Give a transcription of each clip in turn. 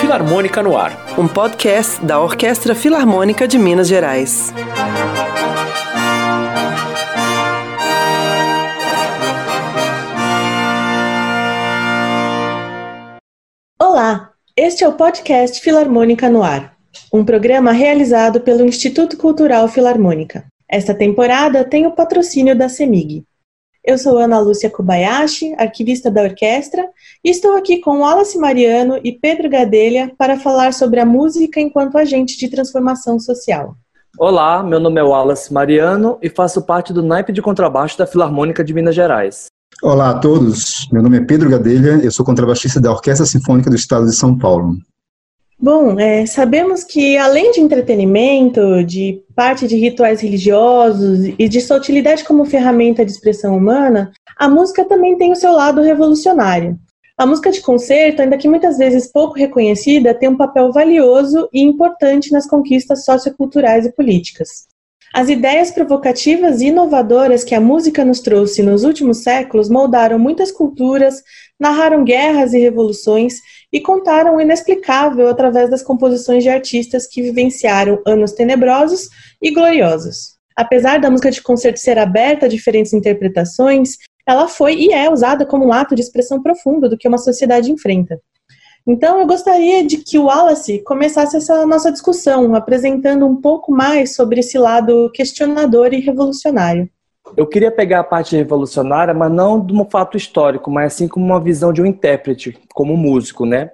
Filarmônica no Ar, um podcast da Orquestra Filarmônica de Minas Gerais. Olá, este é o podcast Filarmônica no Ar, um programa realizado pelo Instituto Cultural Filarmônica. Esta temporada tem o patrocínio da CEMIG. Eu sou Ana Lúcia Kobayashi, arquivista da orquestra, e estou aqui com Wallace Mariano e Pedro Gadelha para falar sobre a música enquanto agente de transformação social. Olá, meu nome é Wallace Mariano e faço parte do naipe de contrabaixo da Filarmônica de Minas Gerais. Olá a todos, meu nome é Pedro Gadelha, eu sou contrabaixista da Orquestra Sinfônica do Estado de São Paulo. Bom, é, sabemos que além de entretenimento, de parte de rituais religiosos e de sua utilidade como ferramenta de expressão humana, a música também tem o seu lado revolucionário. A música de concerto, ainda que muitas vezes pouco reconhecida, tem um papel valioso e importante nas conquistas socioculturais e políticas. As ideias provocativas e inovadoras que a música nos trouxe nos últimos séculos moldaram muitas culturas, narraram guerras e revoluções e contaram o inexplicável através das composições de artistas que vivenciaram anos tenebrosos e gloriosos. Apesar da música de concerto ser aberta a diferentes interpretações, ela foi e é usada como um ato de expressão profunda do que uma sociedade enfrenta. Então, eu gostaria de que o Wallace começasse essa nossa discussão, apresentando um pouco mais sobre esse lado questionador e revolucionário. Eu queria pegar a parte revolucionária, mas não de um fato histórico, mas assim como uma visão de um intérprete, como músico, né?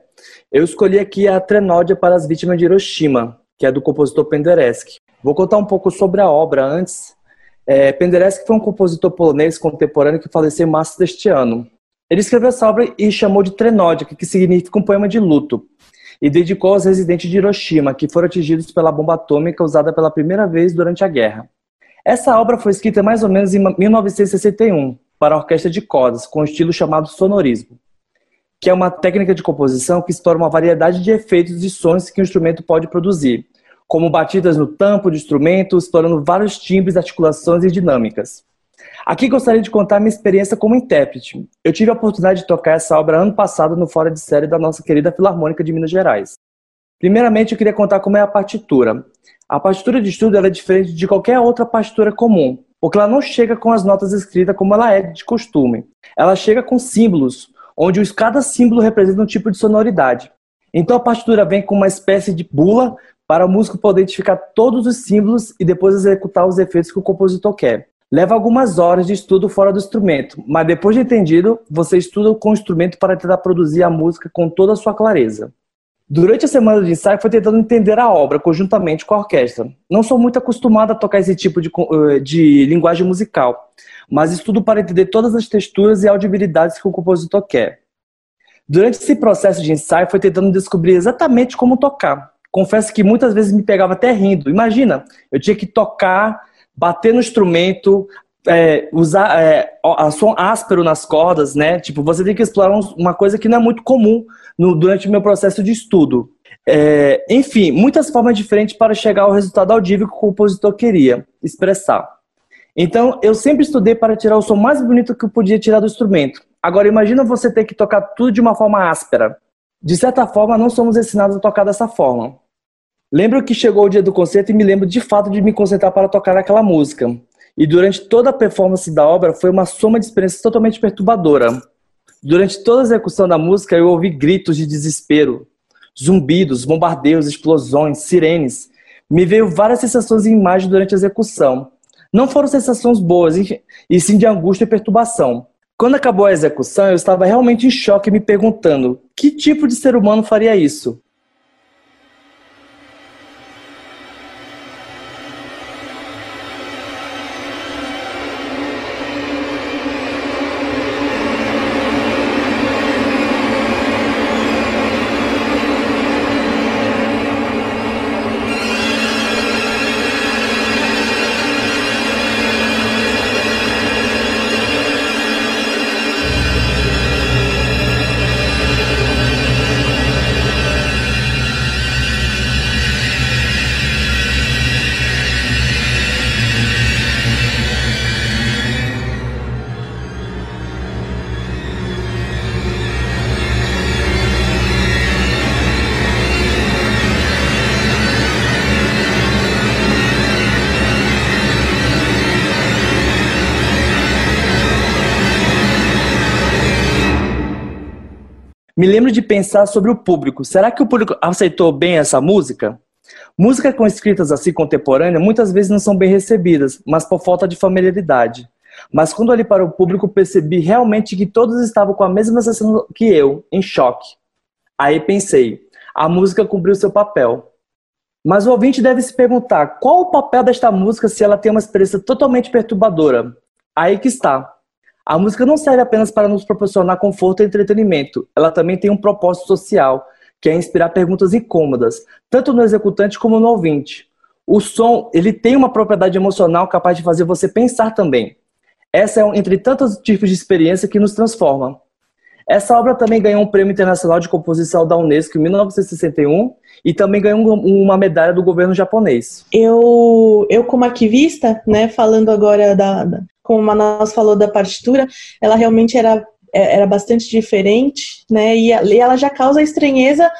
Eu escolhi aqui a Trenódia para as Vítimas de Hiroshima, que é do compositor Penderecki. Vou contar um pouco sobre a obra antes. É, Penderecki foi um compositor polonês contemporâneo que faleceu em março deste ano. Ele escreveu essa obra e chamou de Trenódia, que significa um poema de luto, e dedicou aos residentes de Hiroshima, que foram atingidos pela bomba atômica usada pela primeira vez durante a guerra. Essa obra foi escrita mais ou menos em 1961 para a orquestra de cordas, com um estilo chamado sonorismo, que é uma técnica de composição que explora uma variedade de efeitos e sons que o instrumento pode produzir, como batidas no tampo de instrumento, explorando vários timbres, articulações e dinâmicas. Aqui gostaria de contar minha experiência como intérprete. Eu tive a oportunidade de tocar essa obra ano passado no Fora de Série da nossa querida Filarmônica de Minas Gerais. Primeiramente, eu queria contar como é a partitura. A partitura de estudo é diferente de qualquer outra partitura comum, porque ela não chega com as notas escritas como ela é de costume. Ela chega com símbolos, onde cada símbolo representa um tipo de sonoridade. Então a partitura vem com uma espécie de bula para o músico poder identificar todos os símbolos e depois executar os efeitos que o compositor quer. Leva algumas horas de estudo fora do instrumento, mas depois de entendido, você estuda com o instrumento para tentar produzir a música com toda a sua clareza. Durante a semana de ensaio, foi tentando entender a obra conjuntamente com a orquestra. Não sou muito acostumado a tocar esse tipo de, eh, de linguagem musical, mas estudo para entender todas as texturas e audibilidades que o compositor quer. Durante esse processo de ensaio, foi tentando descobrir exatamente como tocar. Confesso que muitas vezes me pegava até rindo. Imagina, eu tinha que tocar, bater no instrumento, é, usar é, a som áspero nas cordas, né? Tipo, você tem que explorar uma coisa que não é muito comum no, durante o meu processo de estudo. É, enfim, muitas formas diferentes para chegar ao resultado audível que o compositor queria expressar. Então, eu sempre estudei para tirar o som mais bonito que eu podia tirar do instrumento. Agora, imagina você ter que tocar tudo de uma forma áspera. De certa forma, não somos ensinados a tocar dessa forma. Lembro que chegou o dia do concerto e me lembro de fato de me concentrar para tocar aquela música. E durante toda a performance da obra foi uma soma de experiências totalmente perturbadora. Durante toda a execução da música eu ouvi gritos de desespero, zumbidos, bombardeios, explosões, sirenes. Me veio várias sensações e imagens durante a execução. Não foram sensações boas, e sim de angústia e perturbação. Quando acabou a execução, eu estava realmente em choque, me perguntando: que tipo de ser humano faria isso? Me lembro de pensar sobre o público. Será que o público aceitou bem essa música? Músicas com escritas assim contemporâneas muitas vezes não são bem recebidas, mas por falta de familiaridade. Mas quando olhei para o público, percebi realmente que todos estavam com a mesma sensação que eu, em choque. Aí pensei, a música cumpriu seu papel. Mas o ouvinte deve se perguntar qual o papel desta música se ela tem uma experiência totalmente perturbadora. Aí que está. A música não serve apenas para nos proporcionar conforto e entretenimento, ela também tem um propósito social, que é inspirar perguntas incômodas, tanto no executante como no ouvinte. O som, ele tem uma propriedade emocional capaz de fazer você pensar também. Essa é entre tantos tipos de experiência que nos transforma. Essa obra também ganhou um prêmio internacional de composição da Unesco em 1961 e também ganhou uma medalha do governo japonês. Eu, eu como arquivista, né, falando agora da, da como a Manaus falou da partitura, ela realmente era é, era bastante diferente, né? E, ela já causa estranheza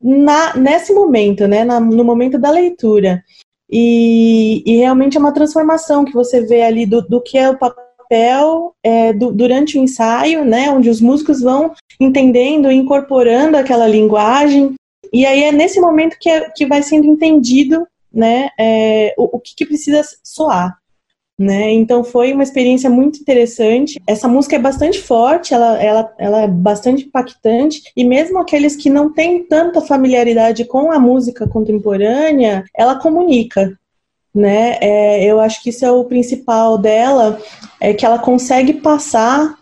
na, nesse momento, né? Na, no momento da leitura. E, e, realmente é uma transformação que você vê ali do, do que é o papel é, do, durante o ensaio, né? Onde os músicos vão entendendo incorporando aquela linguagem. E aí é nesse momento que, é, que vai sendo entendido né, é, o, o que, que precisa soar né? Então foi uma experiência muito interessante. Essa música é bastante forte, ela, ela, ela é bastante impactante, e mesmo aqueles que não têm tanta familiaridade com a música contemporânea, ela comunica. Né? É, eu acho que isso é o principal dela, é que ela consegue passar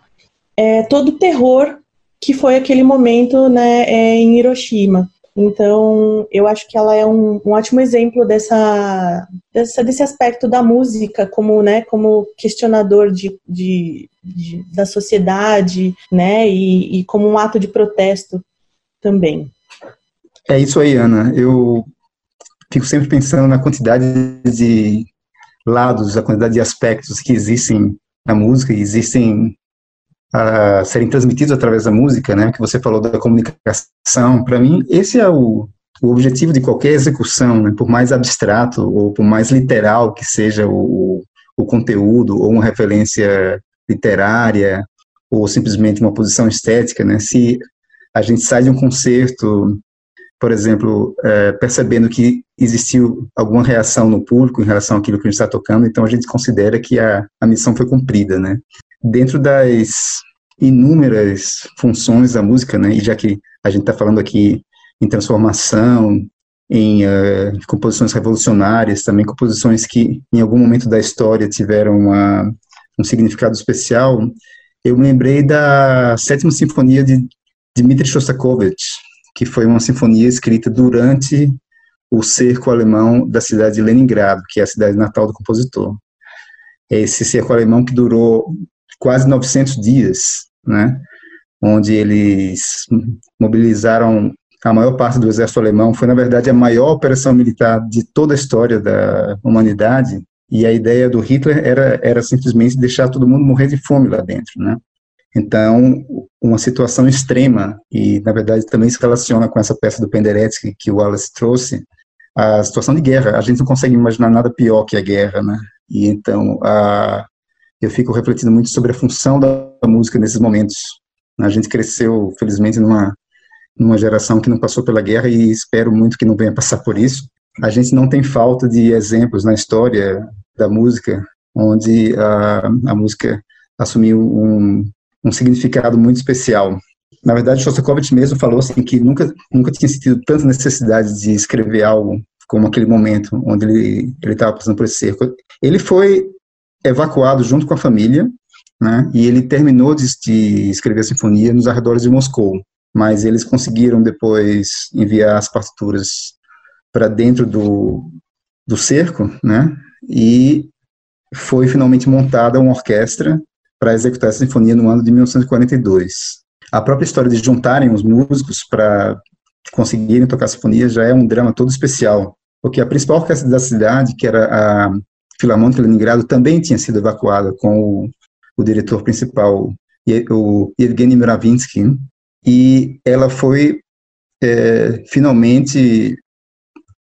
é, todo o terror que foi aquele momento né, é, em Hiroshima. Então, eu acho que ela é um, um ótimo exemplo dessa, dessa, desse aspecto da música como, né, como questionador de, de, de da sociedade, né, e, e como um ato de protesto também. É isso aí, Ana. Eu fico sempre pensando na quantidade de lados, a quantidade de aspectos que existem na música, existem serem transmitidos através da música, né, que você falou da comunicação, para mim esse é o, o objetivo de qualquer execução, né, por mais abstrato ou por mais literal que seja o, o conteúdo ou uma referência literária ou simplesmente uma posição estética, né, se a gente sai de um concerto, por exemplo, é, percebendo que existiu alguma reação no público em relação àquilo que a gente está tocando, então a gente considera que a, a missão foi cumprida, né? Dentro das inúmeras funções da música, né, e já que a gente está falando aqui em transformação, em uh, composições revolucionárias, também composições que em algum momento da história tiveram uma, um significado especial, eu me lembrei da sétima sinfonia de Dmitri Shostakovich, que foi uma sinfonia escrita durante o cerco alemão da cidade de Leningrado, que é a cidade natal do compositor. Esse cerco alemão que durou quase 900 dias, né, onde eles mobilizaram a maior parte do exército alemão. Foi, na verdade, a maior operação militar de toda a história da humanidade. E a ideia do Hitler era, era simplesmente deixar todo mundo morrer de fome lá dentro, né? Então, uma situação extrema, e na verdade também se relaciona com essa peça do Penderecki que o Wallace trouxe, a situação de guerra. A gente não consegue imaginar nada pior que a guerra, né? E então, a, eu fico refletindo muito sobre a função da música nesses momentos. A gente cresceu, felizmente, numa, numa geração que não passou pela guerra e espero muito que não venha passar por isso. A gente não tem falta de exemplos na história da música onde a, a música assumiu um, um significado muito especial. Na verdade, Shostakovich mesmo falou assim que nunca nunca tinha sentido tanta necessidade de escrever algo como aquele momento onde ele ele estava passando por esse cerco. Ele foi evacuado junto com a família, né, e ele terminou de, de escrever a sinfonia nos arredores de Moscou, mas eles conseguiram depois enviar as partituras para dentro do, do cerco, né, e foi finalmente montada uma orquestra para executar essa sinfonia no ano de 1942. A própria história de juntarem os músicos para conseguirem tocar a sinfonia já é um drama todo especial, porque a principal orquestra da cidade, que era a Filarmônica Leningrado também tinha sido evacuada com o, o diretor principal, o Evgeny Mravinsky, e ela foi é, finalmente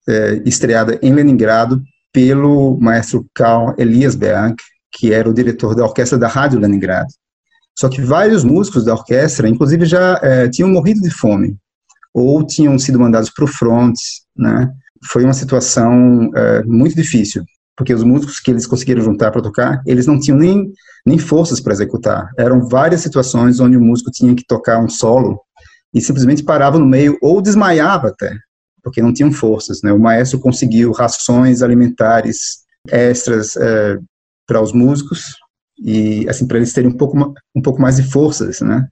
é, estreada em Leningrado pelo maestro Karl Eliasberg, que era o diretor da orquestra da Rádio Leningrado. Só que vários músicos da orquestra, inclusive, já é, tinham morrido de fome ou tinham sido mandados para o front, né? Foi uma situação é, muito difícil, porque os músicos que eles conseguiram juntar para tocar, eles não tinham nem, nem forças para executar. Eram várias situações onde o músico tinha que tocar um solo e simplesmente parava no meio ou desmaiava até, porque não tinham forças. Né? O maestro conseguiu rações alimentares extras é, para os músicos e assim para eles terem um pouco um pouco mais de forças, né?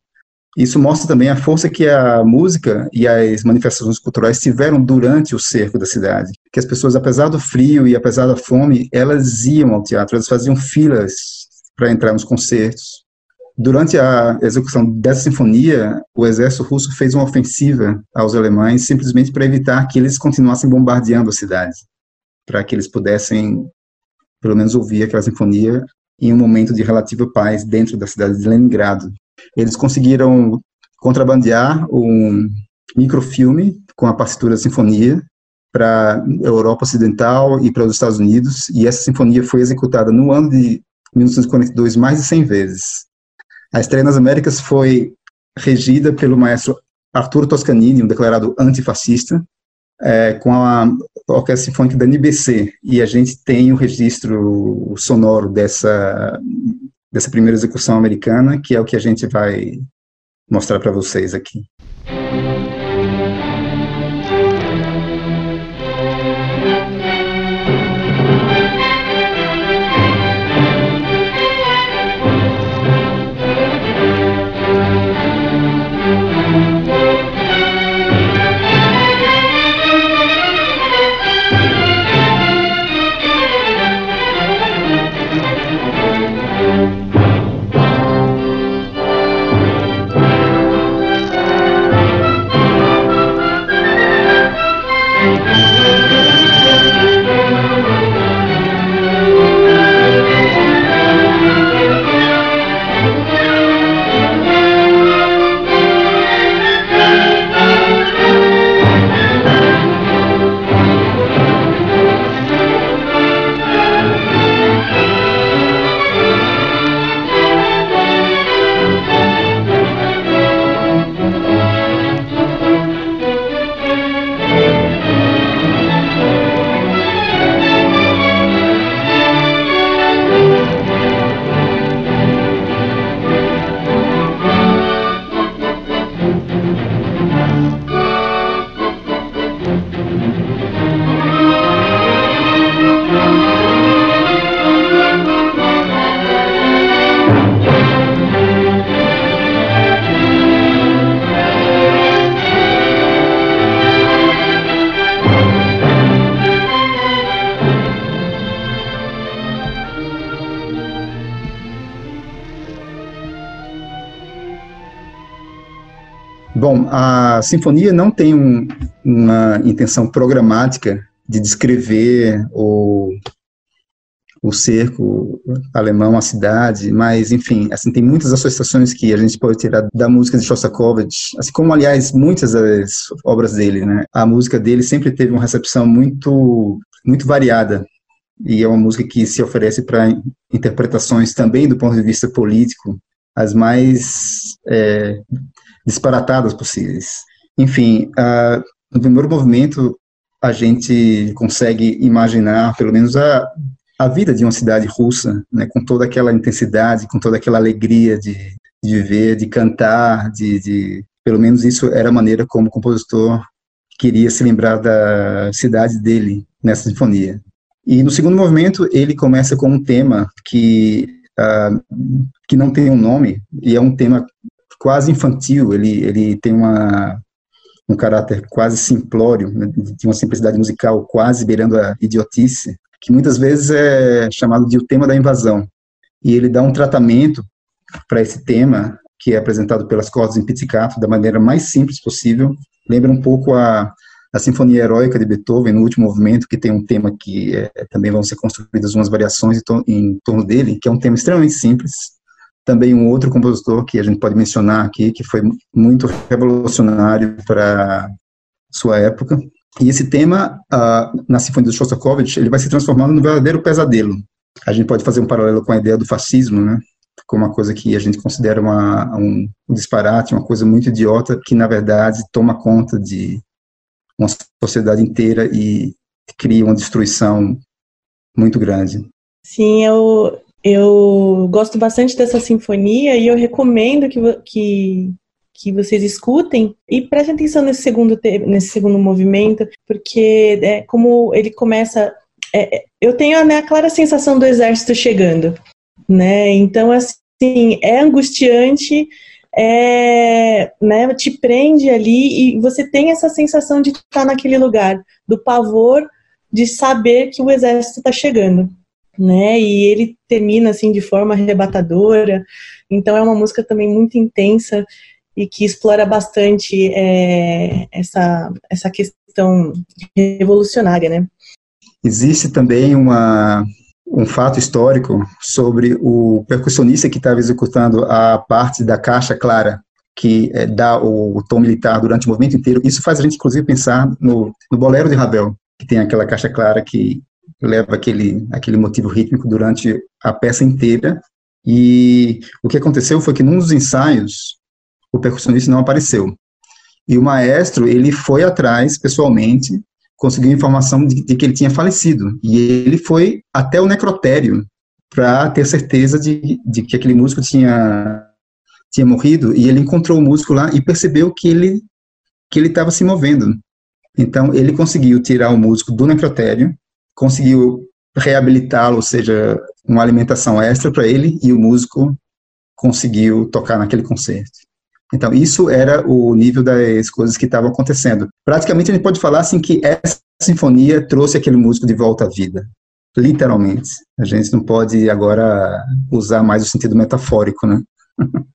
Isso mostra também a força que a música e as manifestações culturais tiveram durante o cerco da cidade. Que as pessoas, apesar do frio e apesar da fome, elas iam ao teatro, elas faziam filas para entrar nos concertos. Durante a execução dessa sinfonia, o exército russo fez uma ofensiva aos alemães simplesmente para evitar que eles continuassem bombardeando a cidade, para que eles pudessem, pelo menos, ouvir aquela sinfonia em um momento de relativa paz dentro da cidade de Leningrado. Eles conseguiram contrabandear um microfilme com a partitura da sinfonia para a Europa Ocidental e para os Estados Unidos, e essa sinfonia foi executada no ano de 1942 mais de 100 vezes. A estreia nas Américas foi regida pelo maestro Arturo Toscanini, um declarado antifascista, é, com a Orquestra Sinfônica da NBC, e a gente tem o registro sonoro dessa, dessa primeira execução americana, que é o que a gente vai mostrar para vocês aqui. Bom, a sinfonia não tem um, uma intenção programática de descrever o, o cerco alemão, a cidade, mas, enfim, assim, tem muitas associações que a gente pode tirar da música de Shostakovich, assim como, aliás, muitas das obras dele, né? A música dele sempre teve uma recepção muito, muito variada, e é uma música que se oferece para interpretações também do ponto de vista político, as mais é, disparatadas possíveis. Enfim, uh, no primeiro movimento, a gente consegue imaginar, pelo menos, a, a vida de uma cidade russa, né, com toda aquela intensidade, com toda aquela alegria de, de viver, de cantar, de, de, pelo menos isso era a maneira como o compositor queria se lembrar da cidade dele nessa sinfonia. E no segundo movimento ele começa com um tema que uh, que não tem um nome e é um tema quase infantil, ele, ele tem uma, um caráter quase simplório, né, de uma simplicidade musical quase beirando a idiotice, que muitas vezes é chamado de o tema da invasão. E ele dá um tratamento para esse tema, que é apresentado pelas cordas em pizzicato, da maneira mais simples possível. Lembra um pouco a, a Sinfonia Heróica de Beethoven, no último movimento, que tem um tema que é, também vão ser construídas umas variações em, to em torno dele, que é um tema extremamente simples, também um outro compositor que a gente pode mencionar aqui, que foi muito revolucionário para sua época. E esse tema, uh, na Sinfonia do Shostakovich, ele vai se transformando num verdadeiro pesadelo. A gente pode fazer um paralelo com a ideia do fascismo, né? como uma coisa que a gente considera uma, um, um disparate, uma coisa muito idiota, que na verdade toma conta de uma sociedade inteira e cria uma destruição muito grande. Sim, eu, eu gosto bastante dessa sinfonia e eu recomendo que, que, que vocês escutem e prestem atenção nesse segundo, nesse segundo movimento, porque é, como ele começa. É, é, eu tenho né, a clara sensação do exército chegando, né? Então, assim, é angustiante, é, né, te prende ali e você tem essa sensação de estar naquele lugar, do pavor de saber que o exército está chegando né? E ele termina assim de forma arrebatadora. Então é uma música também muito intensa e que explora bastante é, essa essa questão revolucionária, né? Existe também uma um fato histórico sobre o percussionista que estava executando a parte da caixa clara que é, dá o, tom militar durante o movimento inteiro. Isso faz a gente, inclusive, pensar no, no bolero de Ravel, que tem aquela caixa clara que leva aquele, aquele motivo rítmico durante a peça inteira. E o que aconteceu foi que num dos ensaios o percussionista não apareceu. E o maestro, ele foi atrás pessoalmente, conseguiu informação de, de que ele tinha falecido. E ele foi até o necrotério para ter certeza de, de que aquele músico tinha tinha morrido e ele encontrou o músico lá e percebeu que ele que ele estava se movendo. Então ele conseguiu tirar o músico do necrotério conseguiu reabilitá-lo, ou seja, uma alimentação extra para ele e o músico conseguiu tocar naquele concerto. Então, isso era o nível das coisas que estavam acontecendo. Praticamente, a gente pode falar assim que essa sinfonia trouxe aquele músico de volta à vida. Literalmente. A gente não pode agora usar mais o sentido metafórico, né?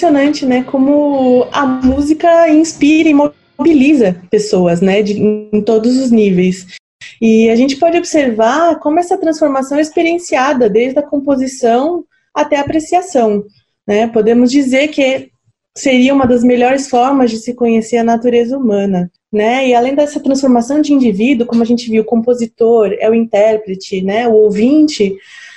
impressionante, né? Como a música inspira e mobiliza pessoas, né? De, em todos os níveis. E a gente pode observar como essa transformação é experienciada desde a composição até a apreciação. Né? Podemos dizer que seria uma das melhores formas de se conhecer a natureza humana. Né? E além dessa transformação de indivíduo, como a gente viu, o compositor é o intérprete, né? o ouvinte,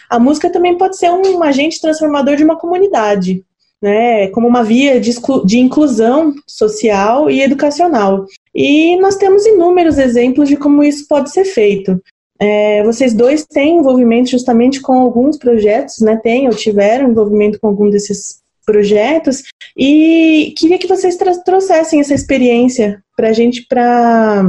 a música também pode ser um agente transformador de uma comunidade né, como uma via de, de inclusão social e educacional. E nós temos inúmeros exemplos de como isso pode ser feito. É, vocês dois têm envolvimento justamente com alguns projetos, né? Tem ou tiveram envolvimento com algum desses projetos e queria que vocês trouxessem essa experiência para a gente para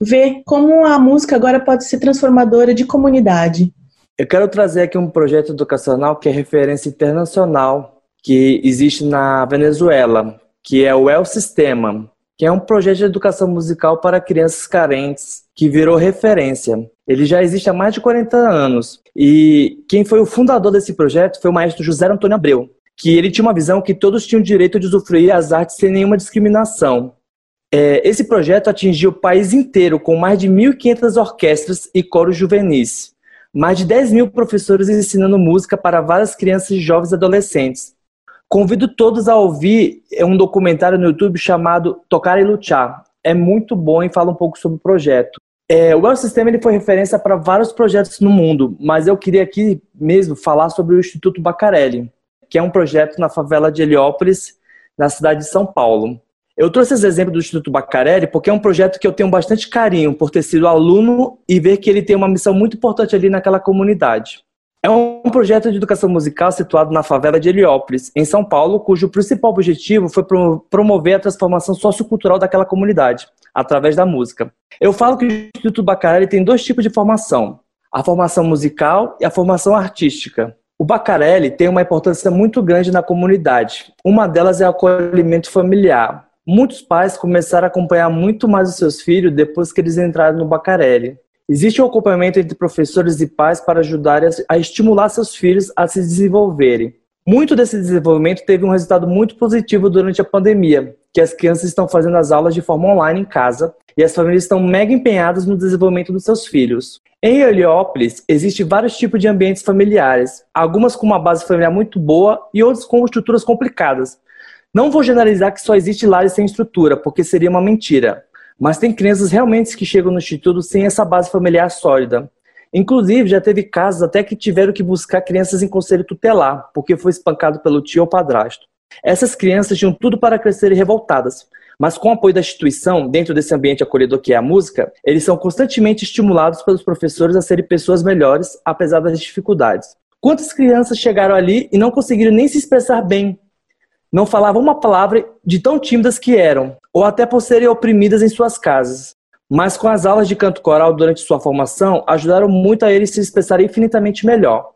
ver como a música agora pode ser transformadora de comunidade. Eu quero trazer aqui um projeto educacional que é referência internacional que existe na Venezuela, que é o El Sistema, que é um projeto de educação musical para crianças carentes, que virou referência. Ele já existe há mais de 40 anos. E quem foi o fundador desse projeto foi o maestro José Antônio Abreu, que ele tinha uma visão que todos tinham direito de usufruir as artes sem nenhuma discriminação. É, esse projeto atingiu o país inteiro, com mais de 1.500 orquestras e coros juvenis. Mais de 10 mil professores ensinando música para várias crianças, jovens e adolescentes. Convido todos a ouvir um documentário no YouTube chamado Tocar e Lutar. É muito bom e fala um pouco sobre o projeto. É, o El Sistema ele foi referência para vários projetos no mundo, mas eu queria aqui mesmo falar sobre o Instituto Bacarelli, que é um projeto na favela de Heliópolis, na cidade de São Paulo. Eu trouxe esse exemplo do Instituto Bacarelli porque é um projeto que eu tenho bastante carinho por ter sido aluno e ver que ele tem uma missão muito importante ali naquela comunidade. É um projeto de educação musical situado na favela de Heliópolis, em São Paulo, cujo principal objetivo foi promover a transformação sociocultural daquela comunidade, através da música. Eu falo que o Instituto Bacarelli tem dois tipos de formação. a formação musical e a formação artística. O Bacarelli tem uma importância muito grande na comunidade. Uma delas é o acolhimento familiar. Muitos pais começaram a acompanhar muito mais os seus filhos depois que eles entraram no Bacarelli. Existe um acompanhamento entre professores e pais para ajudar a estimular seus filhos a se desenvolverem. Muito desse desenvolvimento teve um resultado muito positivo durante a pandemia, que as crianças estão fazendo as aulas de forma online em casa e as famílias estão mega empenhadas no desenvolvimento dos seus filhos. Em Heliópolis, existem vários tipos de ambientes familiares, algumas com uma base familiar muito boa e outros com estruturas complicadas. Não vou generalizar que só existe lares sem estrutura, porque seria uma mentira. Mas tem crianças realmente que chegam no instituto sem essa base familiar sólida. Inclusive, já teve casos até que tiveram que buscar crianças em conselho tutelar, porque foi espancado pelo tio ou padrasto. Essas crianças tinham tudo para crescerem revoltadas, mas com o apoio da instituição, dentro desse ambiente acolhedor que é a música, eles são constantemente estimulados pelos professores a serem pessoas melhores, apesar das dificuldades. Quantas crianças chegaram ali e não conseguiram nem se expressar bem? Não falavam uma palavra de tão tímidas que eram, ou até por serem oprimidas em suas casas. Mas com as aulas de canto coral durante sua formação, ajudaram muito a eles se expressarem infinitamente melhor.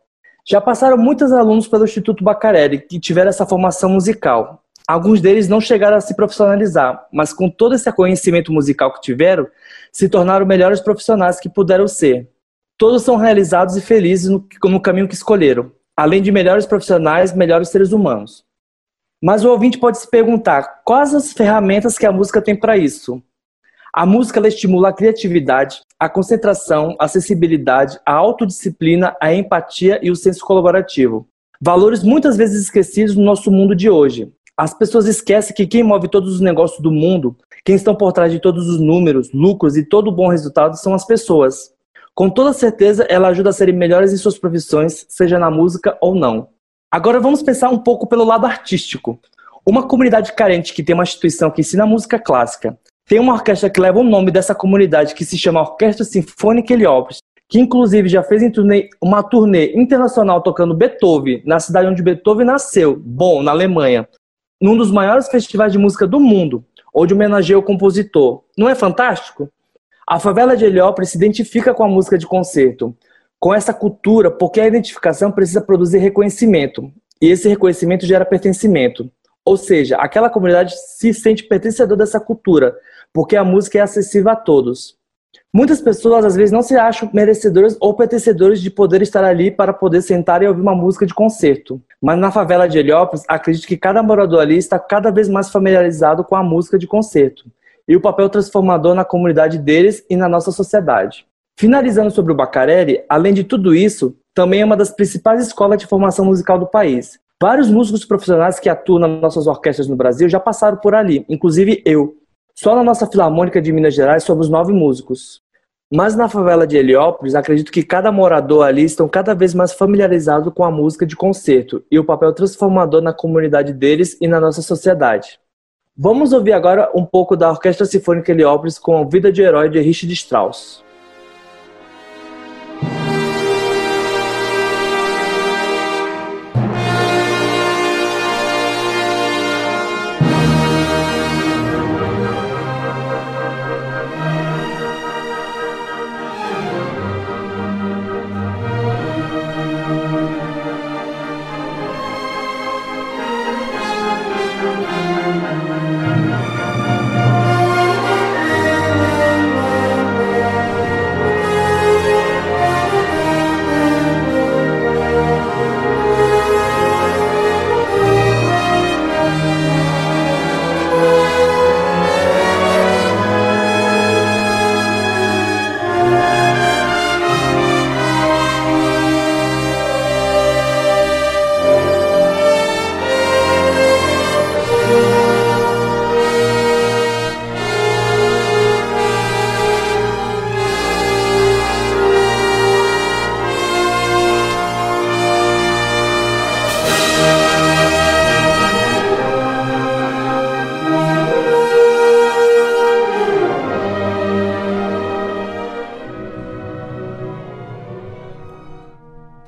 Já passaram muitos alunos pelo Instituto Bacarelli que tiveram essa formação musical. Alguns deles não chegaram a se profissionalizar, mas com todo esse conhecimento musical que tiveram, se tornaram melhores profissionais que puderam ser. Todos são realizados e felizes no, no caminho que escolheram, além de melhores profissionais, melhores seres humanos. Mas o ouvinte pode se perguntar quais as ferramentas que a música tem para isso. A música estimula a criatividade, a concentração, a acessibilidade, a autodisciplina, a empatia e o senso colaborativo. Valores muitas vezes esquecidos no nosso mundo de hoje. As pessoas esquecem que quem move todos os negócios do mundo, quem estão por trás de todos os números, lucros e todo bom resultado são as pessoas. Com toda certeza, ela ajuda a serem melhores em suas profissões, seja na música ou não. Agora vamos pensar um pouco pelo lado artístico. Uma comunidade carente que tem uma instituição que ensina música clássica, tem uma orquestra que leva o nome dessa comunidade que se chama Orquestra Sinfônica Heliópolis, que inclusive já fez uma turnê internacional tocando Beethoven, na cidade onde Beethoven nasceu, Bonn, na Alemanha num dos maiores festivais de música do mundo, onde homenageia o compositor. Não é fantástico? A favela de Heliópolis se identifica com a música de concerto, com essa cultura, porque a identificação precisa produzir reconhecimento, e esse reconhecimento gera pertencimento. Ou seja, aquela comunidade se sente pertencedor dessa cultura, porque a música é acessível a todos. Muitas pessoas às vezes não se acham merecedoras ou pertencedores de poder estar ali para poder sentar e ouvir uma música de concerto. Mas na favela de Heliópolis, acredito que cada morador ali está cada vez mais familiarizado com a música de concerto e o papel transformador na comunidade deles e na nossa sociedade. Finalizando sobre o Bacarelli, além de tudo isso, também é uma das principais escolas de formação musical do país. Vários músicos profissionais que atuam nas nossas orquestras no Brasil já passaram por ali, inclusive eu. Só na nossa Filarmônica de Minas Gerais somos nove músicos. Mas na favela de Heliópolis, acredito que cada morador ali estão cada vez mais familiarizados com a música de concerto e o papel transformador na comunidade deles e na nossa sociedade. Vamos ouvir agora um pouco da Orquestra Sinfônica Heliópolis com a Vida de Herói de Richard Strauss.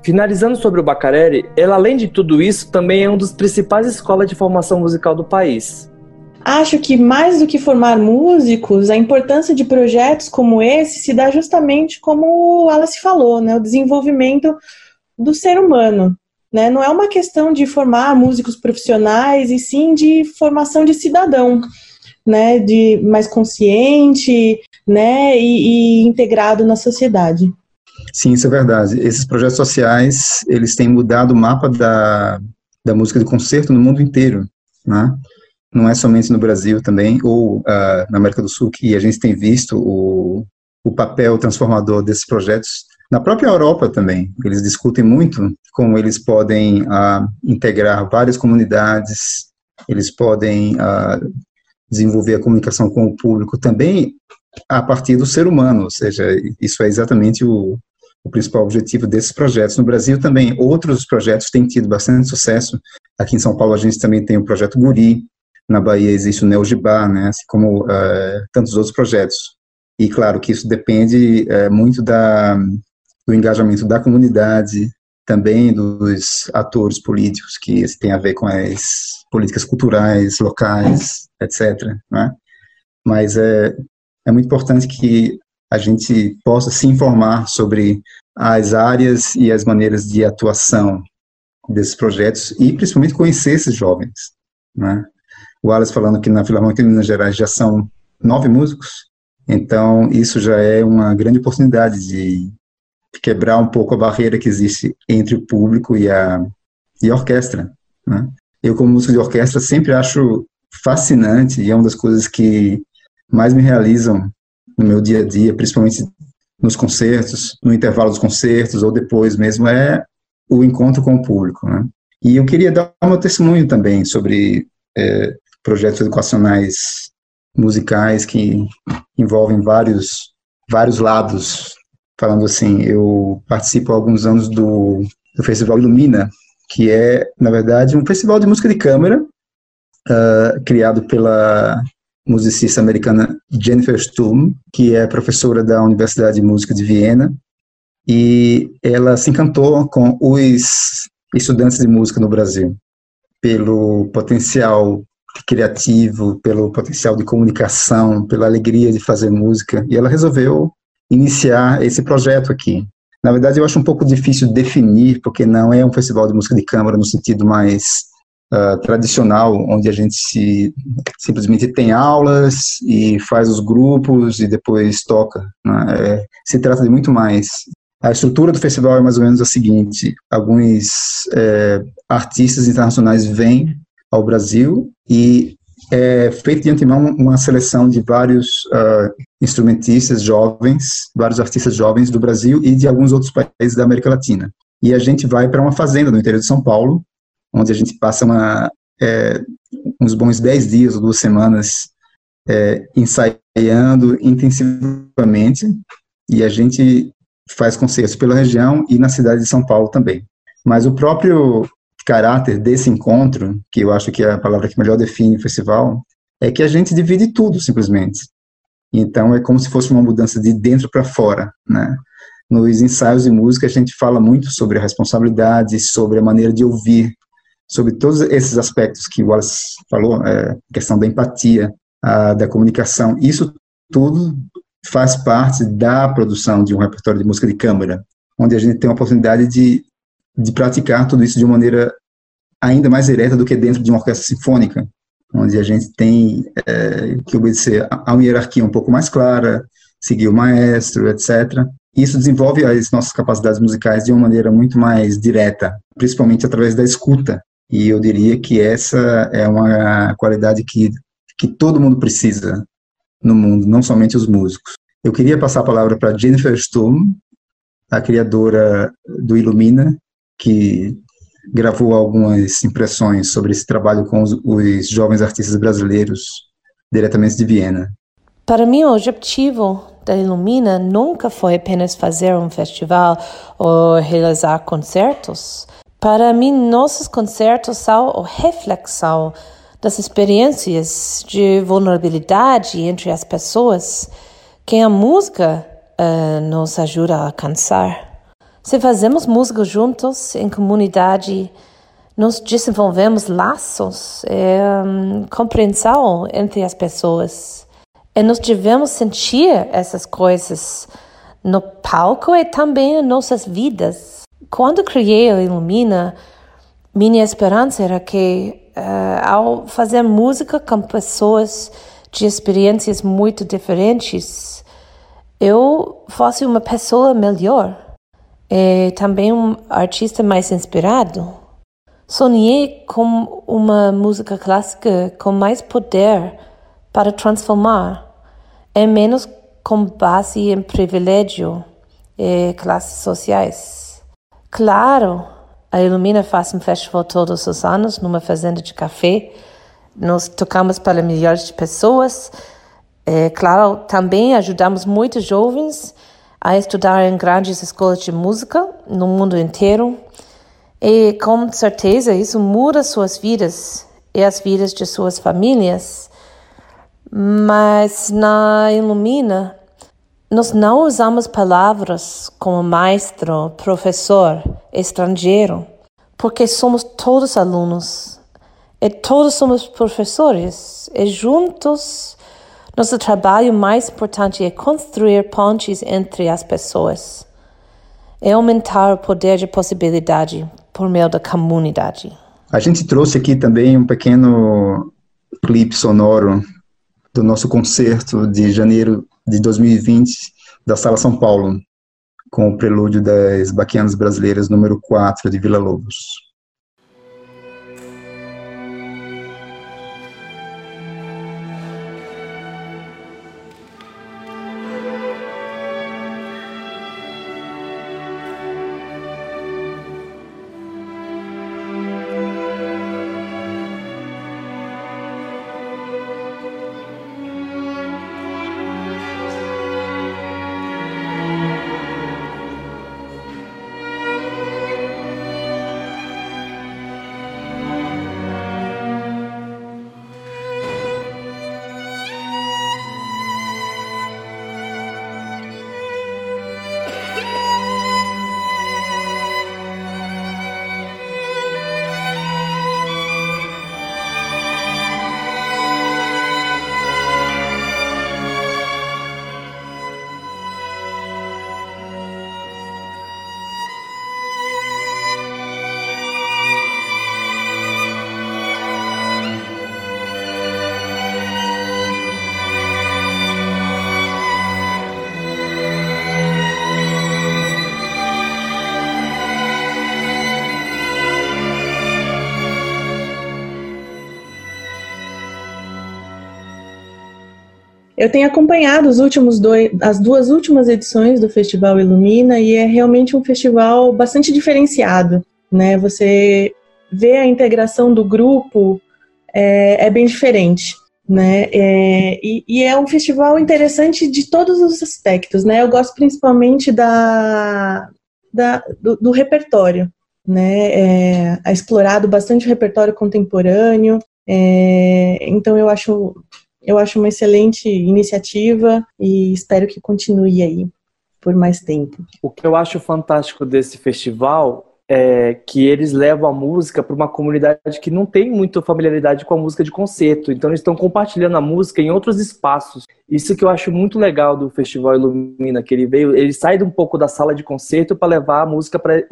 Finalizando sobre o Bacarelli, ela além de tudo isso também é uma das principais escolas de formação musical do país. acho que mais do que formar músicos, a importância de projetos como esse se dá justamente como o Alice falou, né, o desenvolvimento do ser humano. Né? Não é uma questão de formar músicos profissionais, e sim de formação de cidadão, né? de mais consciente né? e, e integrado na sociedade. Sim, isso é verdade. Esses projetos sociais, eles têm mudado o mapa da, da música de concerto no mundo inteiro, né? Não é somente no Brasil também, ou uh, na América do Sul, que a gente tem visto o, o papel transformador desses projetos na própria Europa também, eles discutem muito como eles podem uh, integrar várias comunidades, eles podem uh, desenvolver a comunicação com o público também a partir do ser humano, ou seja, isso é exatamente o, o principal objetivo desses projetos. No Brasil também, outros projetos têm tido bastante sucesso. Aqui em São Paulo a gente também tem o projeto Guri, na Bahia existe o Neogibá, né, assim como uh, tantos outros projetos. E claro que isso depende uh, muito da, do engajamento da comunidade, também dos atores políticos que têm a ver com as políticas culturais locais, etc. Né? Mas é, é muito importante que a gente possa se informar sobre as áreas e as maneiras de atuação desses projetos e principalmente conhecer esses jovens. Né? O Wallace falando que na Filarmônica de Minas Gerais já são nove músicos, então isso já é uma grande oportunidade de quebrar um pouco a barreira que existe entre o público e a, e a orquestra. Né? Eu, como músico de orquestra, sempre acho fascinante e é uma das coisas que mais me realizam no meu dia a dia, principalmente nos concertos, no intervalo dos concertos ou depois mesmo, é o encontro com o público. Né? E eu queria dar meu testemunho também sobre é, projetos educacionais musicais que envolvem vários vários lados falando assim, eu participo há alguns anos do, do Festival Ilumina, que é, na verdade, um festival de música de câmara uh, criado pela musicista americana Jennifer Stum, que é professora da Universidade de Música de Viena, e ela se encantou com os estudantes de música no Brasil, pelo potencial criativo, pelo potencial de comunicação, pela alegria de fazer música, e ela resolveu iniciar esse projeto aqui. Na verdade, eu acho um pouco difícil definir, porque não é um festival de música de câmara no sentido mais uh, tradicional, onde a gente se, simplesmente tem aulas e faz os grupos e depois toca. Né? É, se trata de muito mais. A estrutura do festival é mais ou menos a seguinte: alguns é, artistas internacionais vêm ao Brasil e é feito de antemão uma seleção de vários uh, instrumentistas jovens, vários artistas jovens do Brasil e de alguns outros países da América Latina. E a gente vai para uma fazenda no interior de São Paulo, onde a gente passa uma, é, uns bons dez dias ou duas semanas é, ensaiando intensivamente, e a gente faz concertos pela região e na cidade de São Paulo também. Mas o próprio caráter desse encontro, que eu acho que é a palavra que melhor define o festival, é que a gente divide tudo, simplesmente. Então, é como se fosse uma mudança de dentro para fora, né? Nos ensaios de música, a gente fala muito sobre a responsabilidade, sobre a maneira de ouvir, sobre todos esses aspectos que o Wallace falou, é, questão da empatia, a, da comunicação. Isso tudo faz parte da produção de um repertório de música de câmara, onde a gente tem a oportunidade de de praticar tudo isso de uma maneira ainda mais direta do que dentro de uma orquestra sinfônica, onde a gente tem é, que obedecer a uma hierarquia um pouco mais clara, seguir o maestro, etc. Isso desenvolve as nossas capacidades musicais de uma maneira muito mais direta, principalmente através da escuta. E eu diria que essa é uma qualidade que, que todo mundo precisa no mundo, não somente os músicos. Eu queria passar a palavra para Jennifer Sturm, a criadora do Ilumina, que gravou algumas impressões sobre esse trabalho com os, os jovens artistas brasileiros diretamente de Viena. Para mim, o objetivo da Ilumina nunca foi apenas fazer um festival ou realizar concertos. Para mim, nossos concertos são a reflexão das experiências de vulnerabilidade entre as pessoas que a música uh, nos ajuda a alcançar. Se fazemos música juntos, em comunidade, nós desenvolvemos laços, é, compreensão entre as pessoas. E nós devemos sentir essas coisas no palco e também em nossas vidas. Quando criei a Ilumina, minha esperança era que, uh, ao fazer música com pessoas de experiências muito diferentes, eu fosse uma pessoa melhor e também um artista mais inspirado. Sonhei com uma música clássica com mais poder para transformar, e menos com base em privilégio e classes sociais. Claro, a Ilumina faz um festival todos os anos numa fazenda de café. Nós tocamos para milhares de pessoas. É, claro, também ajudamos muitos jovens a estudar em grandes escolas de música no mundo inteiro. E com certeza isso muda suas vidas e as vidas de suas famílias. Mas na Ilumina, nós não usamos palavras como maestro, professor, estrangeiro, porque somos todos alunos. E todos somos professores. E juntos nosso trabalho mais importante é construir pontes entre as pessoas. E aumentar o poder de possibilidade por meio da comunidade. A gente trouxe aqui também um pequeno clipe sonoro do nosso concerto de janeiro de 2020 da Sala São Paulo, com o prelúdio das Baquianas Brasileiras número 4 de Vila Lobos. Eu tenho acompanhado os últimos dois, as duas últimas edições do Festival Ilumina e é realmente um festival bastante diferenciado, né? Você vê a integração do grupo é, é bem diferente, né? É, e, e, é um festival interessante de todos os aspectos, né? Eu gosto principalmente da, da do, do repertório, né? É, é explorado bastante o repertório contemporâneo. É, então eu acho eu acho uma excelente iniciativa e espero que continue aí por mais tempo. O que eu acho fantástico desse festival é que eles levam a música para uma comunidade que não tem muita familiaridade com a música de concerto. Então eles estão compartilhando a música em outros espaços. Isso que eu acho muito legal do Festival Ilumina, que ele veio, ele sai um pouco da sala de concerto para levar a música para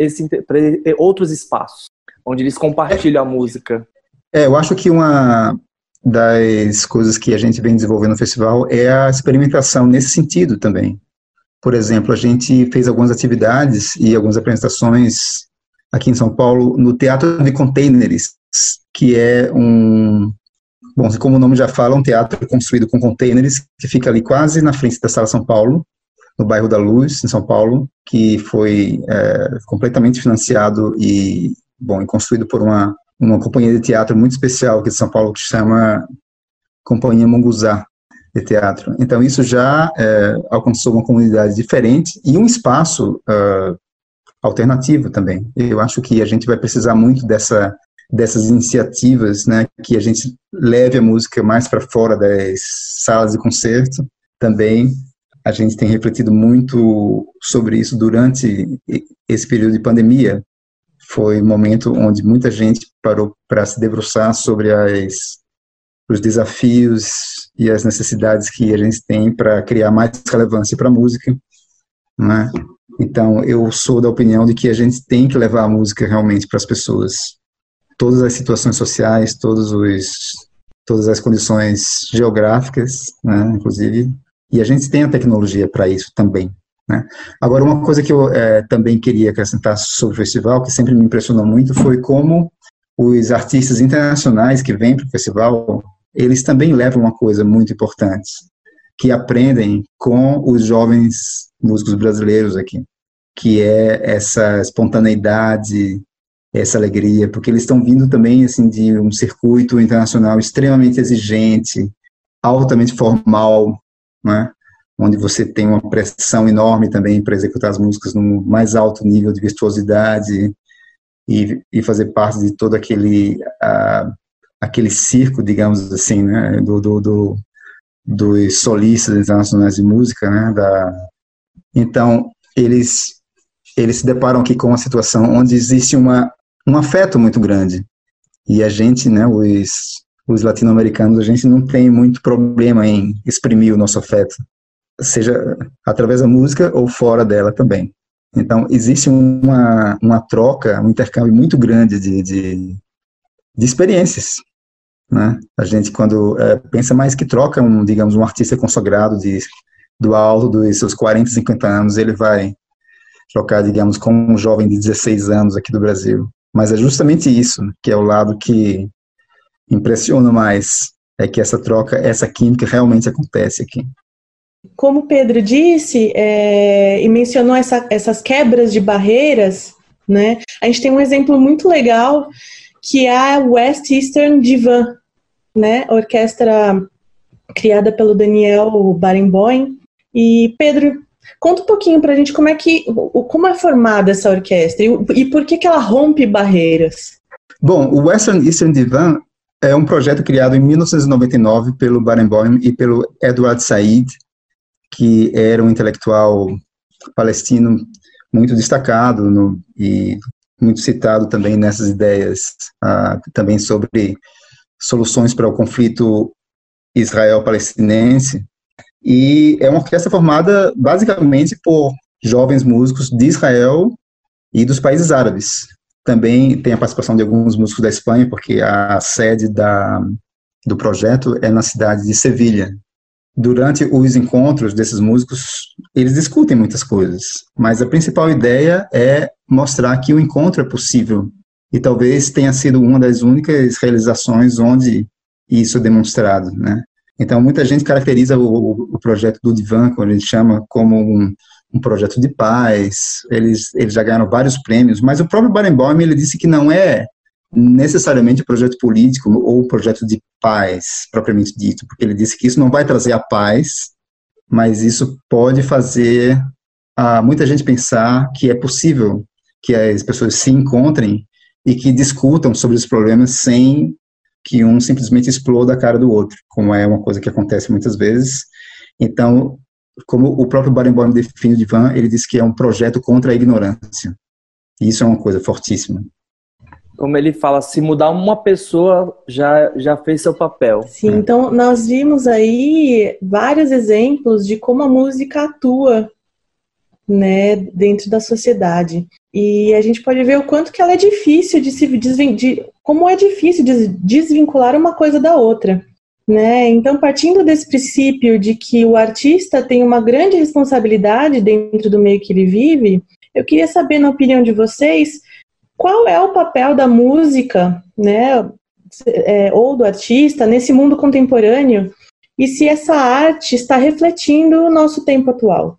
outros espaços, onde eles compartilham a música. É, eu acho que uma das coisas que a gente vem desenvolvendo no festival é a experimentação nesse sentido também. Por exemplo, a gente fez algumas atividades e algumas apresentações aqui em São Paulo no Teatro de Containers, que é um, bom, como o nome já fala, um teatro construído com containers que fica ali quase na frente da Sala São Paulo, no bairro da Luz, em São Paulo, que foi é, completamente financiado e, bom, e construído por uma uma companhia de teatro muito especial aqui de São Paulo que se chama Companhia Munguzá de Teatro. Então isso já é, alcançou uma comunidade diferente e um espaço uh, alternativo também. Eu acho que a gente vai precisar muito dessa dessas iniciativas, né, que a gente leve a música mais para fora das salas de concerto. Também a gente tem refletido muito sobre isso durante esse período de pandemia, foi um momento onde muita gente parou para se debruçar sobre as, os desafios e as necessidades que a gente tem para criar mais relevância para a música. Né? Então, eu sou da opinião de que a gente tem que levar a música realmente para as pessoas. Todas as situações sociais, todos os, todas as condições geográficas, né, inclusive, e a gente tem a tecnologia para isso também. Né? Agora, uma coisa que eu é, também queria acrescentar sobre o festival, que sempre me impressionou muito, foi como os artistas internacionais que vêm para o festival, eles também levam uma coisa muito importante, que aprendem com os jovens músicos brasileiros aqui, que é essa espontaneidade, essa alegria, porque eles estão vindo também assim de um circuito internacional extremamente exigente, altamente formal, né? Onde você tem uma pressão enorme também para executar as músicas no mais alto nível de virtuosidade e, e fazer parte de todo aquele aquele circo, digamos assim, né, do, do, do dos solistas internacionais de música, né, da, então eles eles se deparam aqui com uma situação onde existe uma um afeto muito grande e a gente, né, os os latino-americanos, a gente não tem muito problema em exprimir o nosso afeto seja através da música ou fora dela também. Então, existe uma, uma troca, um intercâmbio muito grande de, de, de experiências. Né? A gente, quando é, pensa mais que troca, um, digamos, um artista consagrado de, do alto dos seus 40, 50 anos, ele vai trocar, digamos, com um jovem de 16 anos aqui do Brasil. Mas é justamente isso que é o lado que impressiona mais, é que essa troca, essa química realmente acontece aqui. Como o Pedro disse é, e mencionou essa, essas quebras de barreiras, né? A gente tem um exemplo muito legal que é a West Eastern Divan, né? orquestra criada pelo Daniel Barenboim. E Pedro, conta um pouquinho para a gente como é que como é formada essa orquestra e, e por que, que ela rompe barreiras. Bom, o Western Eastern Divan é um projeto criado em 1999 pelo Barenboim e pelo Edward Said, que era um intelectual palestino muito destacado no, e muito citado também nessas ideias, ah, também sobre soluções para o conflito israel-palestinense. E é uma orquestra formada basicamente por jovens músicos de Israel e dos países árabes. Também tem a participação de alguns músicos da Espanha, porque a sede da, do projeto é na cidade de Sevilha, durante os encontros desses músicos, eles discutem muitas coisas, mas a principal ideia é mostrar que o encontro é possível. E talvez tenha sido uma das únicas realizações onde isso é demonstrado, né? Então, muita gente caracteriza o, o projeto do Divan, como ele chama, como um, um, projeto de paz. Eles, eles já ganharam vários prêmios, mas o próprio Barenboim, ele disse que não é necessariamente projeto político ou projeto de paz, propriamente dito, porque ele disse que isso não vai trazer a paz, mas isso pode fazer a muita gente pensar que é possível que as pessoas se encontrem e que discutam sobre os problemas sem que um simplesmente exploda a cara do outro, como é uma coisa que acontece muitas vezes. Então, como o próprio Barenboim define o Divan, ele diz que é um projeto contra a ignorância. E isso é uma coisa fortíssima como ele fala, se mudar uma pessoa já, já fez seu papel. Sim, então nós vimos aí vários exemplos de como a música atua né, dentro da sociedade. E a gente pode ver o quanto que ela é difícil de se de, como é difícil de desvincular uma coisa da outra. Né? Então, partindo desse princípio de que o artista tem uma grande responsabilidade dentro do meio que ele vive, eu queria saber, na opinião de vocês, qual é o papel da música, né, é, ou do artista nesse mundo contemporâneo e se essa arte está refletindo o nosso tempo atual.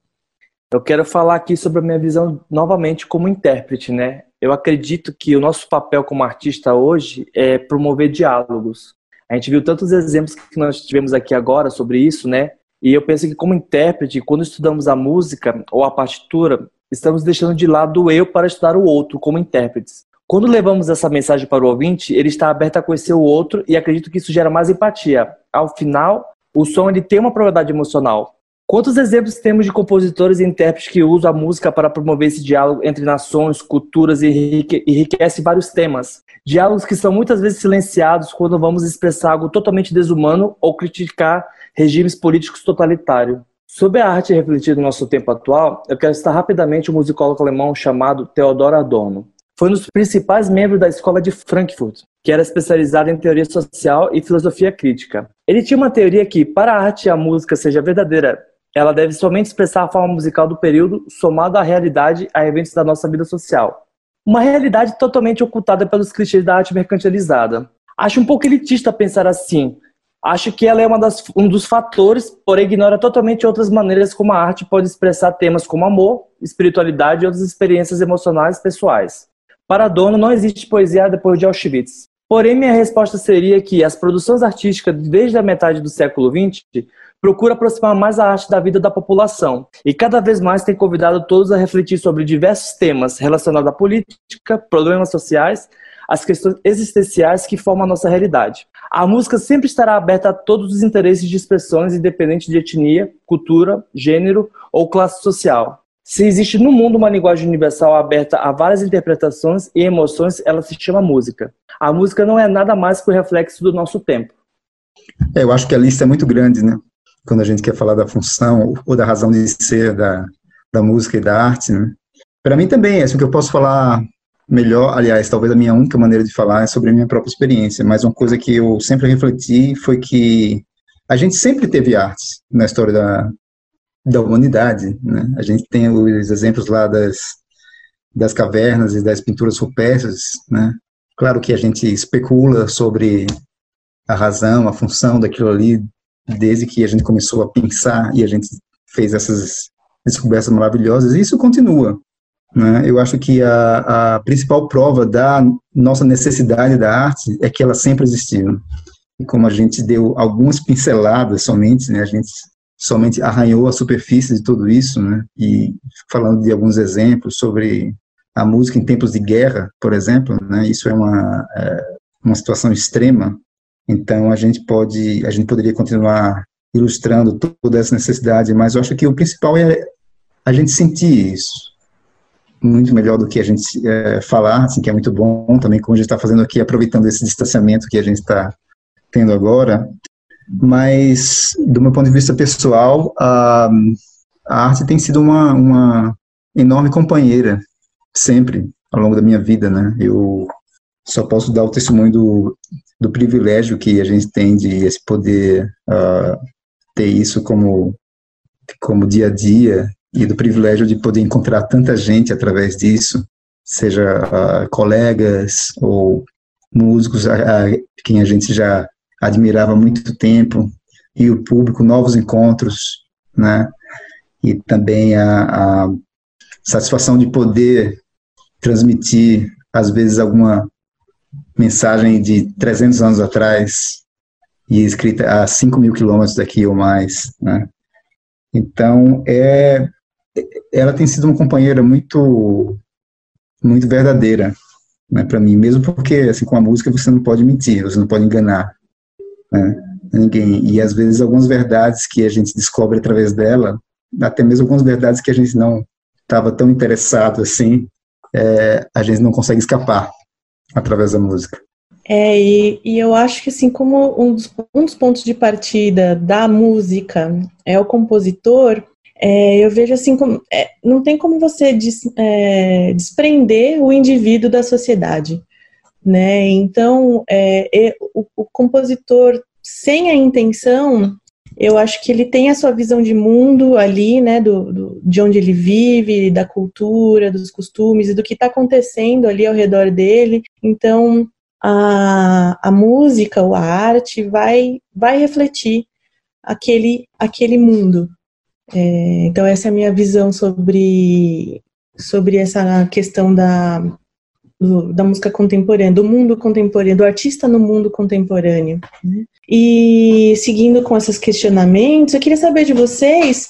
Eu quero falar aqui sobre a minha visão novamente como intérprete, né? Eu acredito que o nosso papel como artista hoje é promover diálogos. A gente viu tantos exemplos que nós tivemos aqui agora sobre isso, né? E eu penso que como intérprete, quando estudamos a música ou a partitura, estamos deixando de lado o eu para estudar o outro como intérpretes. Quando levamos essa mensagem para o ouvinte, ele está aberto a conhecer o outro e acredito que isso gera mais empatia. Ao final, o som ele tem uma propriedade emocional. Quantos exemplos temos de compositores e intérpretes que usam a música para promover esse diálogo entre nações, culturas e enriquece vários temas? Diálogos que são muitas vezes silenciados quando vamos expressar algo totalmente desumano ou criticar regimes políticos totalitários. Sobre a arte refletida no nosso tempo atual, eu quero citar rapidamente um musicólogo alemão chamado Theodor Adorno. Foi um dos principais membros da Escola de Frankfurt, que era especializada em teoria social e filosofia crítica. Ele tinha uma teoria que, para a arte e a música seja verdadeira ela deve somente expressar a forma musical do período, somado à realidade, a eventos da nossa vida social. Uma realidade totalmente ocultada pelos clichês da arte mercantilizada. Acho um pouco elitista pensar assim. Acho que ela é das, um dos fatores, porém ignora totalmente outras maneiras como a arte pode expressar temas como amor, espiritualidade e outras experiências emocionais pessoais. Para Dono, não existe poesia depois de Auschwitz. Porém, minha resposta seria que as produções artísticas desde a metade do século XX procura aproximar mais a arte da vida da população e cada vez mais tem convidado todos a refletir sobre diversos temas relacionados à política, problemas sociais, as questões existenciais que formam a nossa realidade. A música sempre estará aberta a todos os interesses de expressões, independente de etnia, cultura, gênero ou classe social. Se existe no mundo uma linguagem universal aberta a várias interpretações e emoções, ela se chama música. A música não é nada mais que o reflexo do nosso tempo. É, eu acho que a lista é muito grande, né? quando a gente quer falar da função ou da razão de ser da, da música e da arte, né? Para mim também, é assim, que eu posso falar melhor, aliás, talvez a minha única maneira de falar é sobre a minha própria experiência, mas uma coisa que eu sempre refleti foi que a gente sempre teve artes na história da, da humanidade, né? A gente tem os exemplos lá das, das cavernas e das pinturas rupestres, né? Claro que a gente especula sobre a razão, a função daquilo ali desde que a gente começou a pensar e a gente fez essas descobertas maravilhosas, e isso continua. Né? Eu acho que a, a principal prova da nossa necessidade da arte é que ela sempre existiu. E como a gente deu algumas pinceladas somente, né, a gente somente arranhou a superfície de tudo isso, né, e falando de alguns exemplos sobre a música em tempos de guerra, por exemplo, né, isso é uma, é uma situação extrema. Então a gente pode, a gente poderia continuar ilustrando toda essa necessidade, mas eu acho que o principal é a gente sentir isso muito melhor do que a gente é, falar, assim, que é muito bom também, como a gente está fazendo aqui, aproveitando esse distanciamento que a gente está tendo agora. Mas, do meu ponto de vista pessoal, a, a arte tem sido uma, uma enorme companheira, sempre, ao longo da minha vida, né? Eu só posso dar o testemunho do, do privilégio que a gente tem de poder uh, ter isso como, como dia a dia e do privilégio de poder encontrar tanta gente através disso, seja uh, colegas ou músicos a, a, quem a gente já admirava há muito tempo e o público, novos encontros, né? E também a, a satisfação de poder transmitir, às vezes, alguma mensagem de 300 anos atrás e escrita a 5 mil quilômetros daqui ou mais, né? Então, é, ela tem sido uma companheira muito, muito verdadeira, né, para mim, mesmo porque, assim, com a música você não pode mentir, você não pode enganar, né, ninguém. E, às vezes, algumas verdades que a gente descobre através dela, até mesmo algumas verdades que a gente não estava tão interessado, assim, é, a gente não consegue escapar, através da música. É, e, e eu acho que assim, como um dos, um dos pontos de partida da música é o compositor, é, eu vejo assim, como, é, não tem como você des, é, desprender o indivíduo da sociedade, né? Então, é, o, o, compositor sem a intenção, eu acho que ele tem a sua visão de mundo ali, né, do, do de onde ele vive, da cultura, dos costumes e do que está acontecendo ali ao redor dele. Então, a, a música ou a arte vai, vai refletir aquele, aquele mundo. É, então, essa é a minha visão sobre, sobre essa questão da, do, da música contemporânea, do mundo contemporâneo, do artista no mundo contemporâneo. Né? E seguindo com esses questionamentos, eu queria saber de vocês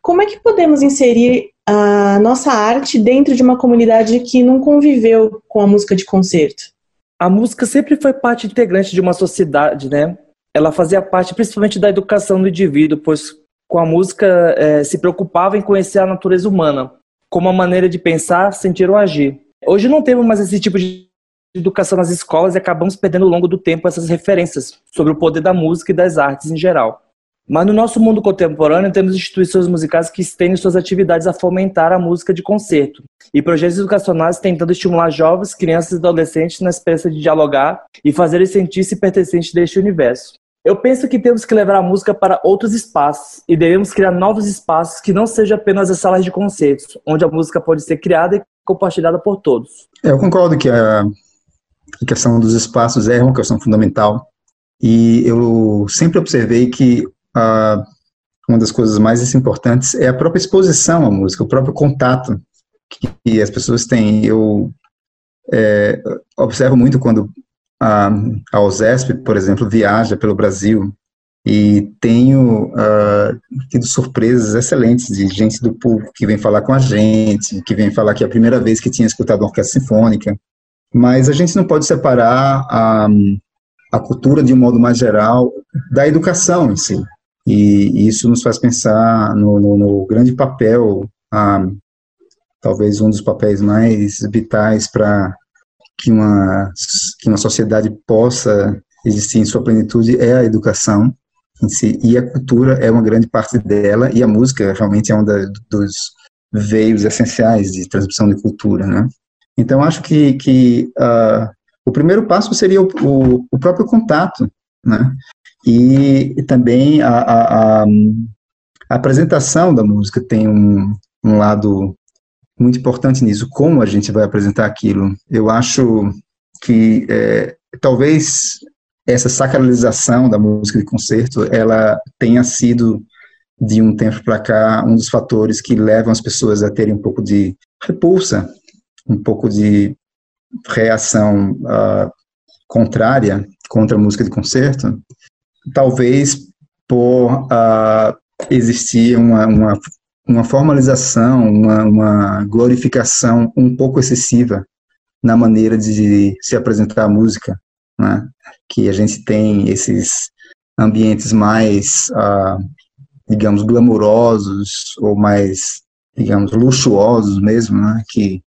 como é que podemos inserir a nossa arte dentro de uma comunidade que não conviveu com a música de concerto? A música sempre foi parte integrante de uma sociedade, né? Ela fazia parte principalmente da educação do indivíduo, pois com a música é, se preocupava em conhecer a natureza humana, como uma maneira de pensar, sentir ou agir. Hoje não temos mais esse tipo de educação nas escolas e acabamos perdendo ao longo do tempo essas referências sobre o poder da música e das artes em geral. Mas no nosso mundo contemporâneo temos instituições musicais que estendem suas atividades a fomentar a música de concerto e projetos educacionais tentando estimular jovens, crianças e adolescentes na esperança de dialogar e fazer eles sentir-se pertencentes deste universo. Eu penso que temos que levar a música para outros espaços e devemos criar novos espaços que não sejam apenas as salas de concertos, onde a música pode ser criada e compartilhada por todos. É, eu concordo que a, questão dos espaços é uma questão fundamental e eu sempre observei que a, uma das coisas mais importantes é a própria exposição à música, o próprio contato que as pessoas têm. Eu é, observo muito quando a, a OSESP, por exemplo, viaja pelo Brasil. E tenho uh, tido surpresas excelentes de gente do público que vem falar com a gente, que vem falar que é a primeira vez que tinha escutado uma orquestra sinfônica, mas a gente não pode separar a, a cultura de um modo mais geral da educação em si, e isso nos faz pensar no, no, no grande papel, talvez um dos papéis mais vitais para que uma, que uma sociedade possa existir em sua plenitude é a educação em si, e a cultura é uma grande parte dela, e a música realmente é um da, dos veios essenciais de transmissão de cultura, né? Então, acho que, que uh, o primeiro passo seria o, o, o, próprio contato, né? E, e também a, a, a, a, apresentação da música tem um, um lado muito importante nisso, como a gente vai apresentar aquilo. Eu acho que é, talvez essa sacralização da música de concerto, ela tenha sido de um tempo para cá um dos fatores que levam as pessoas a terem um pouco de repulsa, um pouco de reação uh, contrária contra a música de concerto, talvez por uh, existir uma, uma uma formalização, uma, uma glorificação um pouco excessiva na maneira de se apresentar a música, né? que a gente tem esses ambientes mais, ah, digamos, glamurosos ou mais, digamos, luxuosos mesmo, né? que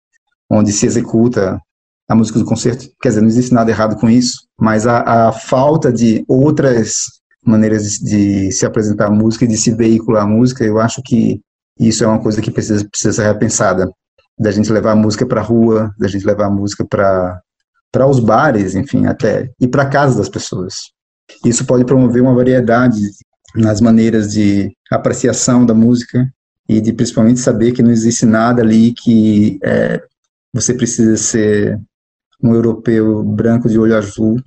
onde se executa a música do concerto. Quer dizer, não existe nada errado com isso, mas a, a falta de outras maneiras de, de, se apresentar a música e de se veicular a música, eu acho que isso é uma coisa que precisa, precisa ser repensada, da gente levar a música para a rua, da gente levar a música para os bares, enfim, até e para casa das pessoas. Isso pode promover uma variedade nas maneiras de apreciação da música e de principalmente saber que não existe nada ali que é, você precisa ser um europeu branco de olho azul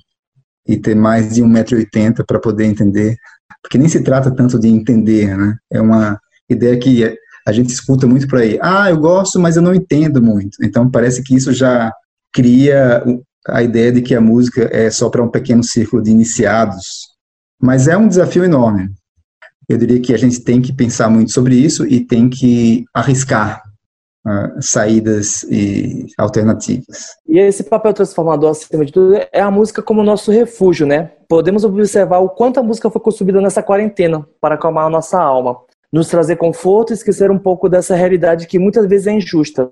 e ter mais de 1,80m para poder entender, porque nem se trata tanto de entender, né? É uma ideia que a gente escuta muito por aí. Ah, eu gosto, mas eu não entendo muito. Então parece que isso já cria a ideia de que a música é só para um pequeno círculo de iniciados. Mas é um desafio enorme. Eu diria que a gente tem que pensar muito sobre isso e tem que arriscar uh, saídas e alternativas. E esse papel transformador, acima de tudo, é a música como nosso refúgio, né? Podemos observar o quanto a música foi consumida nessa quarentena para acalmar a nossa alma nos trazer conforto e esquecer um pouco dessa realidade que muitas vezes é injusta.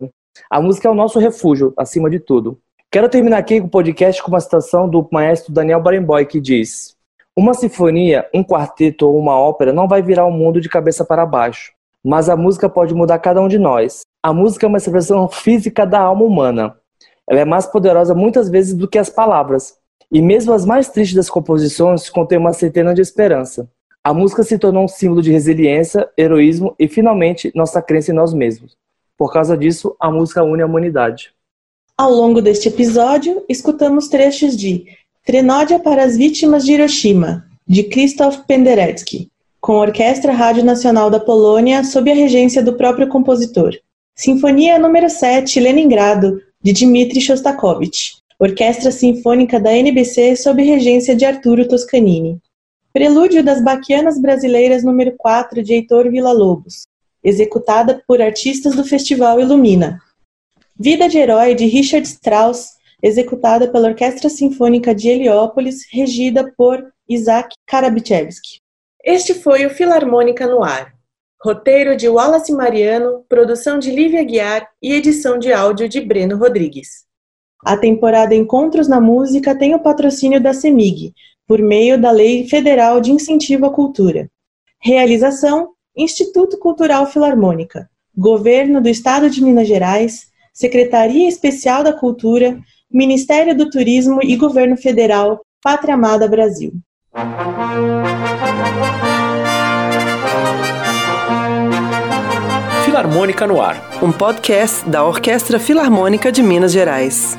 A música é o nosso refúgio, acima de tudo. Quero terminar aqui o podcast com uma citação do maestro Daniel Barenboim, que diz: Uma sinfonia, um quarteto ou uma ópera não vai virar o mundo de cabeça para baixo, mas a música pode mudar cada um de nós. A música é uma expressão física da alma humana. Ela é mais poderosa muitas vezes do que as palavras. E mesmo as mais tristes das composições contêm uma centena de esperança. A música se tornou um símbolo de resiliência, heroísmo e, finalmente, nossa crença em nós mesmos. Por causa disso, a música une a humanidade. Ao longo deste episódio, escutamos trechos de Trenódia para as Vítimas de Hiroshima, de Krzysztof Penderecki, com a Orquestra Rádio Nacional da Polônia sob a regência do próprio compositor. Sinfonia número 7, Leningrado, de Dmitri Shostakovich, Orquestra Sinfônica da NBC sob regência de Arturo Toscanini. Prelúdio das Baquianas Brasileiras número 4 de Heitor Villa-Lobos, executada por artistas do Festival Ilumina. Vida de Herói de Richard Strauss, executada pela Orquestra Sinfônica de Heliópolis, regida por Isaac Karabichevsky. Este foi o Filarmônica no Ar. Roteiro de Wallace Mariano, produção de Lívia Guiar e edição de áudio de Breno Rodrigues. A temporada Encontros na Música tem o patrocínio da CEMIG, por meio da Lei Federal de Incentivo à Cultura. Realização: Instituto Cultural Filarmônica, Governo do Estado de Minas Gerais, Secretaria Especial da Cultura, Ministério do Turismo e Governo Federal, Pátria Amada Brasil. Filarmônica no Ar. Um podcast da Orquestra Filarmônica de Minas Gerais.